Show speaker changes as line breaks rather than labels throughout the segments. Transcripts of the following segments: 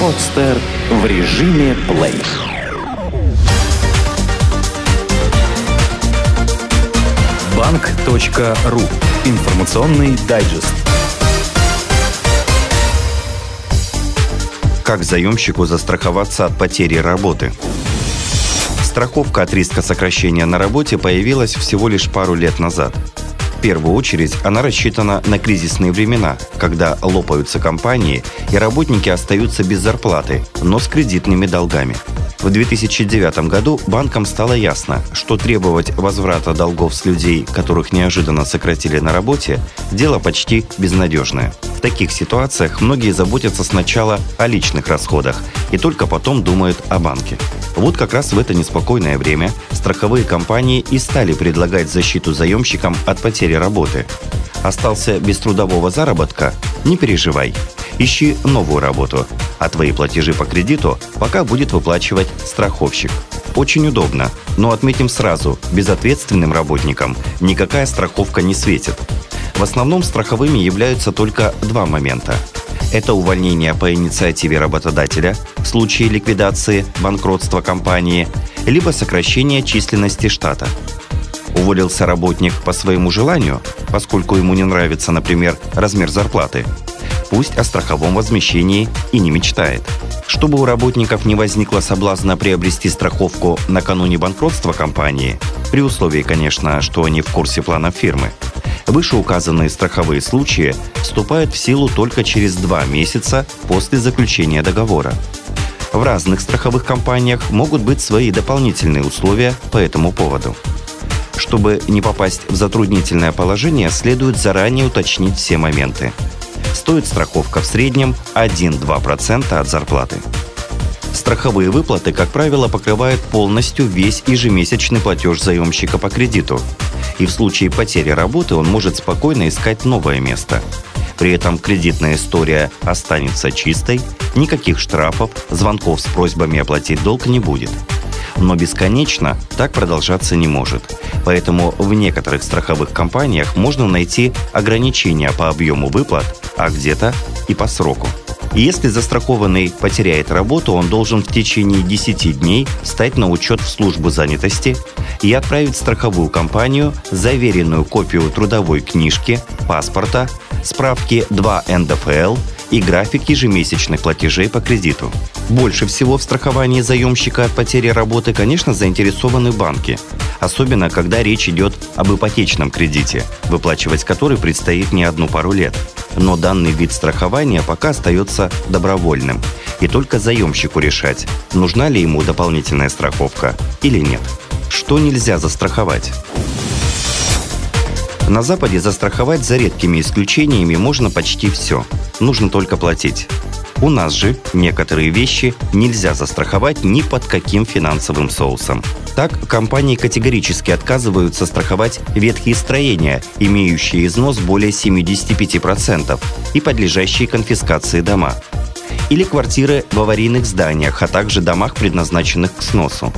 Подстер в режиме плей. Банк.ру. Информационный дайджест.
Как заемщику застраховаться от потери работы? Страховка от риска сокращения на работе появилась всего лишь пару лет назад. Первую очередь она рассчитана на кризисные времена, когда лопаются компании и работники остаются без зарплаты, но с кредитными долгами – в 2009 году банкам стало ясно, что требовать возврата долгов с людей, которых неожиданно сократили на работе, дело почти безнадежное. В таких ситуациях многие заботятся сначала о личных расходах и только потом думают о банке. Вот как раз в это неспокойное время страховые компании и стали предлагать защиту заемщикам от потери работы. Остался без трудового заработка? Не переживай. Ищи новую работу, а твои платежи по кредиту пока будет выплачивать страховщик. Очень удобно, но отметим сразу, безответственным работникам никакая страховка не светит. В основном страховыми являются только два момента. Это увольнение по инициативе работодателя в случае ликвидации, банкротства компании, либо сокращение численности штата. Уволился работник по своему желанию, поскольку ему не нравится, например, размер зарплаты – пусть о страховом возмещении и не мечтает. Чтобы у работников не возникло соблазна приобрести страховку накануне банкротства компании, при условии, конечно, что они в курсе планов фирмы, вышеуказанные страховые случаи вступают в силу только через два месяца после заключения договора. В разных страховых компаниях могут быть свои дополнительные условия по этому поводу. Чтобы не попасть в затруднительное положение, следует заранее уточнить все моменты – Стоит страховка в среднем 1-2% от зарплаты. Страховые выплаты, как правило, покрывают полностью весь ежемесячный платеж заемщика по кредиту. И в случае потери работы он может спокойно искать новое место. При этом кредитная история останется чистой, никаких штрафов, звонков с просьбами оплатить долг не будет. Но бесконечно так продолжаться не может. Поэтому в некоторых страховых компаниях можно найти ограничения по объему выплат а где-то и по сроку. Если застрахованный потеряет работу, он должен в течение 10 дней стать на учет в службу занятости и отправить в страховую компанию заверенную копию трудовой книжки, паспорта, справки 2 НДФЛ и график ежемесячных платежей по кредиту. Больше всего в страховании заемщика от потери работы, конечно, заинтересованы банки. Особенно, когда речь идет об ипотечном кредите, выплачивать который предстоит не одну пару лет но данный вид страхования пока остается добровольным. И только заемщику решать, нужна ли ему дополнительная страховка или нет. Что нельзя застраховать? На Западе застраховать за редкими исключениями можно почти все. Нужно только платить. У нас же некоторые вещи нельзя застраховать ни под каким финансовым соусом. Так, компании категорически отказываются страховать ветхие строения, имеющие износ более 75% и подлежащие конфискации дома. Или квартиры в аварийных зданиях, а также домах, предназначенных к сносу.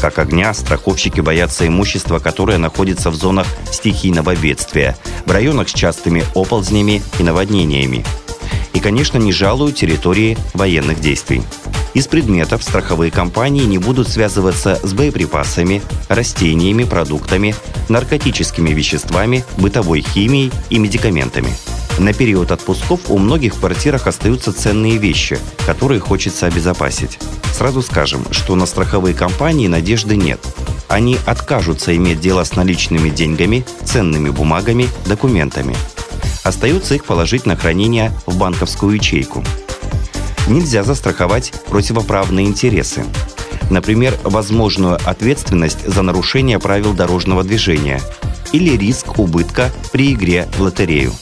Как огня, страховщики боятся имущества, которое находится в зонах стихийного бедствия, в районах с частыми оползнями и наводнениями – и, конечно, не жалуют территории военных действий. Из предметов страховые компании не будут связываться с боеприпасами, растениями, продуктами, наркотическими веществами, бытовой химией и медикаментами. На период отпусков у многих в квартирах остаются ценные вещи, которые хочется обезопасить. Сразу скажем, что на страховые компании надежды нет. Они откажутся иметь дело с наличными деньгами, ценными бумагами, документами – Остается их положить на хранение в банковскую ячейку. Нельзя застраховать противоправные интересы. Например, возможную ответственность за нарушение правил дорожного движения или риск убытка при игре в лотерею.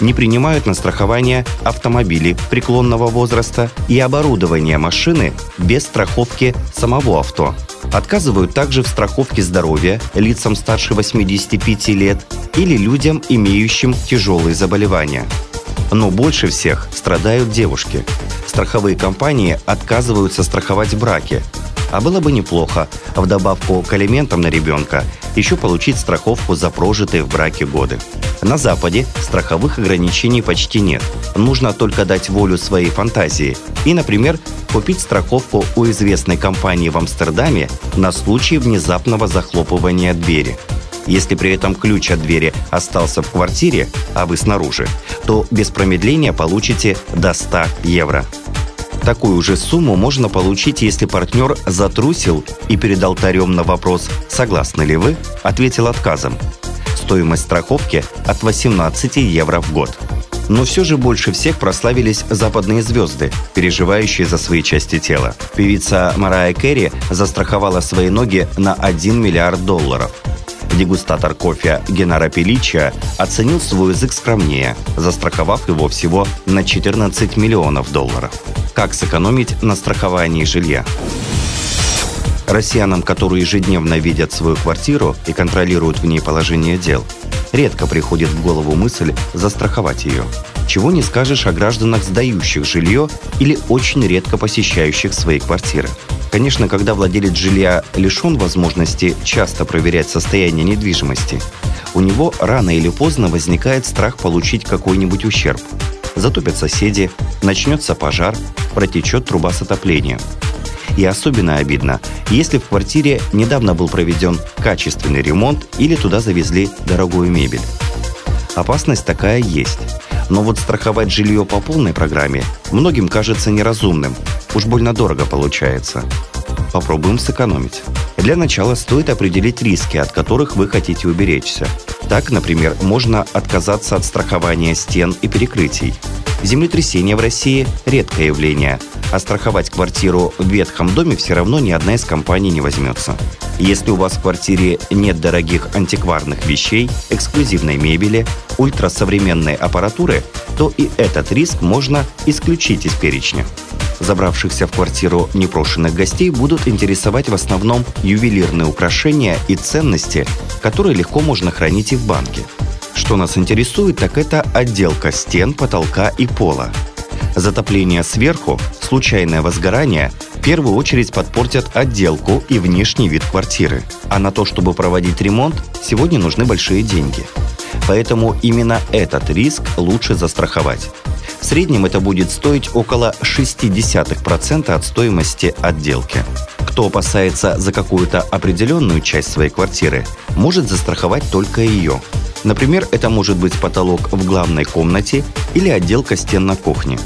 Не принимают на страхование автомобили преклонного возраста и оборудование машины без страховки самого авто – Отказывают также в страховке здоровья лицам старше 85 лет или людям, имеющим тяжелые заболевания. Но больше всех страдают девушки. Страховые компании отказываются страховать браки. А было бы неплохо, в добавку к алиментам на ребенка, еще получить страховку за прожитые в браке годы. На Западе страховых ограничений почти нет. Нужно только дать волю своей фантазии и, например, купить страховку у известной компании в Амстердаме на случай внезапного захлопывания двери. Если при этом ключ от двери остался в квартире, а вы снаружи, то без промедления получите до 100 евро. Такую же сумму можно получить, если партнер затрусил и перед алтарем на вопрос «Согласны ли вы?» ответил отказом. Стоимость страховки от 18 евро в год. Но все же больше всех прославились западные звезды, переживающие за свои части тела. Певица Марая Керри застраховала свои ноги на 1 миллиард долларов. Дегустатор кофе Генара Пеличия оценил свой язык скромнее, застраховав его всего на 14 миллионов долларов. Как сэкономить на страховании жилья? Россиянам, которые ежедневно видят свою квартиру и контролируют в ней положение дел, редко приходит в голову мысль застраховать ее. Чего не скажешь о гражданах, сдающих жилье или очень редко посещающих свои квартиры. Конечно, когда владелец жилья лишен возможности часто проверять состояние недвижимости, у него рано или поздно возникает страх получить какой-нибудь ущерб. Затопят соседи, начнется пожар, протечет труба с отоплением. И особенно обидно, если в квартире недавно был проведен качественный ремонт или туда завезли дорогую мебель. Опасность такая есть. Но вот страховать жилье по полной программе многим кажется неразумным. Уж больно дорого получается. Попробуем сэкономить. Для начала стоит определить риски, от которых вы хотите уберечься. Так, например, можно отказаться от страхования стен и перекрытий. Землетрясение в России – редкое явление, а страховать квартиру в ветхом доме все равно ни одна из компаний не возьмется. Если у вас в квартире нет дорогих антикварных вещей, эксклюзивной мебели, ультрасовременной аппаратуры, то и этот риск можно исключить из перечня. Забравшихся в квартиру непрошенных гостей будут интересовать в основном ювелирные украшения и ценности, которые легко можно хранить и в банке. Что нас интересует, так это отделка стен, потолка и пола. Затопление сверху, случайное возгорание в первую очередь подпортят отделку и внешний вид квартиры. А на то, чтобы проводить ремонт, сегодня нужны большие деньги. Поэтому именно этот риск лучше застраховать. В среднем это будет стоить около 0,6% от стоимости отделки. Кто опасается за какую-то определенную часть своей квартиры, может застраховать только ее. Например, это может быть потолок в главной комнате или отделка стен на кухне.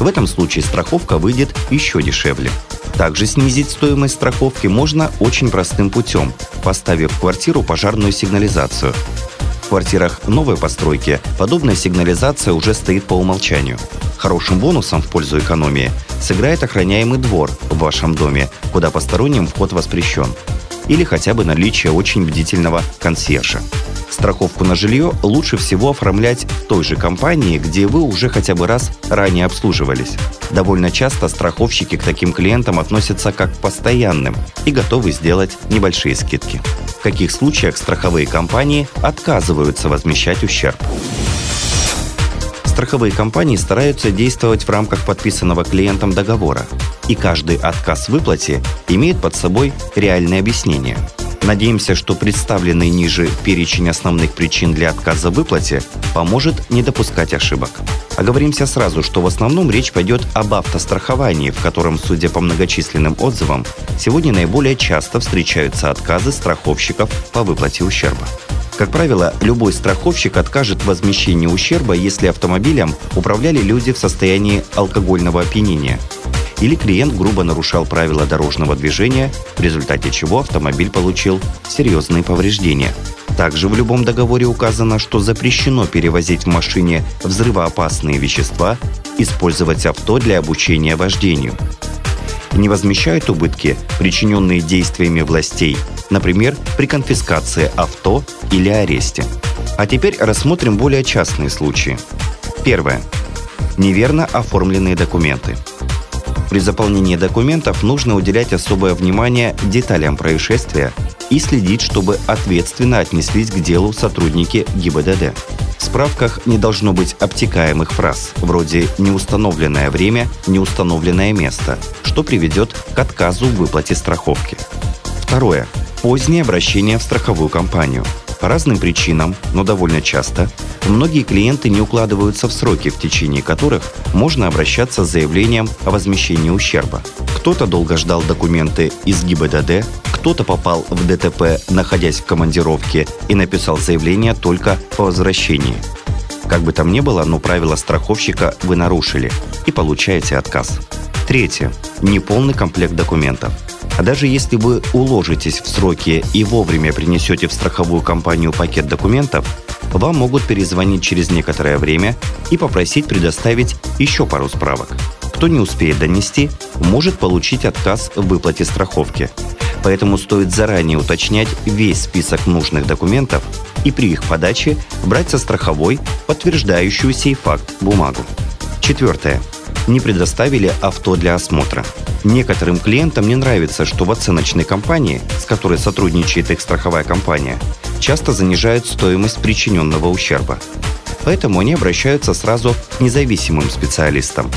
В этом случае страховка выйдет еще дешевле. Также снизить стоимость страховки можно очень простым путем, поставив в квартиру пожарную сигнализацию. В квартирах новой постройки подобная сигнализация уже стоит по умолчанию. Хорошим бонусом в пользу экономии сыграет охраняемый двор в вашем доме, куда посторонним вход воспрещен. Или хотя бы наличие очень бдительного консьержа. Страховку на жилье лучше всего оформлять в той же компании, где вы уже хотя бы раз ранее обслуживались. Довольно часто страховщики к таким клиентам относятся как к постоянным и готовы сделать небольшие скидки каких случаях страховые компании отказываются возмещать ущерб. Страховые компании стараются действовать в рамках подписанного клиентом договора, и каждый отказ в выплате имеет под собой реальное объяснение – Надеемся, что представленный ниже перечень основных причин для отказа в выплате поможет не допускать ошибок. Оговоримся сразу, что в основном речь пойдет об автостраховании, в котором, судя по многочисленным отзывам, сегодня наиболее часто встречаются отказы страховщиков по выплате ущерба. Как правило, любой страховщик откажет в ущерба, если автомобилем управляли люди в состоянии алкогольного опьянения – или клиент грубо нарушал правила дорожного движения, в результате чего автомобиль получил серьезные повреждения. Также в любом договоре указано, что запрещено перевозить в машине взрывоопасные вещества, использовать авто для обучения вождению. Не возмещают убытки, причиненные действиями властей, например, при конфискации авто или аресте. А теперь рассмотрим более частные случаи. Первое. Неверно оформленные документы. При заполнении документов нужно уделять особое внимание деталям происшествия и следить, чтобы ответственно отнеслись к делу сотрудники ГИБДД. В справках не должно быть обтекаемых фраз, вроде «неустановленное время», «неустановленное место», что приведет к отказу в выплате страховки. Второе. Позднее обращение в страховую компанию. По разным причинам, но довольно часто, многие клиенты не укладываются в сроки, в течение которых можно обращаться с заявлением о возмещении ущерба. Кто-то долго ждал документы из ГИБДД, кто-то попал в ДТП, находясь в командировке, и написал заявление только по возвращении. Как бы там ни было, но правила страховщика вы нарушили и получаете отказ. Третье. Неполный комплект документов. А даже если вы уложитесь в сроки и вовремя принесете в страховую компанию пакет документов, вам могут перезвонить через некоторое время и попросить предоставить еще пару справок. Кто не успеет донести, может получить отказ в выплате страховки. Поэтому стоит заранее уточнять весь список нужных документов и при их подаче брать со страховой подтверждающую сей факт бумагу. Четвертое. Не предоставили авто для осмотра. Некоторым клиентам не нравится, что в оценочной компании, с которой сотрудничает их страховая компания, часто занижают стоимость причиненного ущерба. Поэтому они обращаются сразу к независимым специалистам.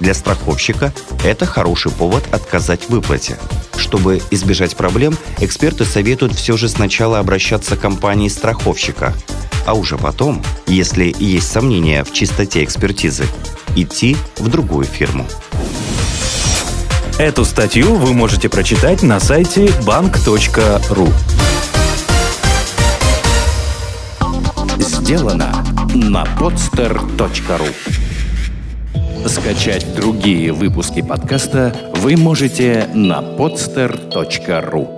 Для страховщика это хороший повод отказать в выплате. Чтобы избежать проблем, эксперты советуют все же сначала обращаться к компании страховщика, а уже потом, если есть сомнения в чистоте экспертизы, идти в другую фирму.
Эту статью вы можете прочитать на сайте bank.ru. Сделано на podster.ru Скачать другие выпуски подкаста вы можете на podster.ru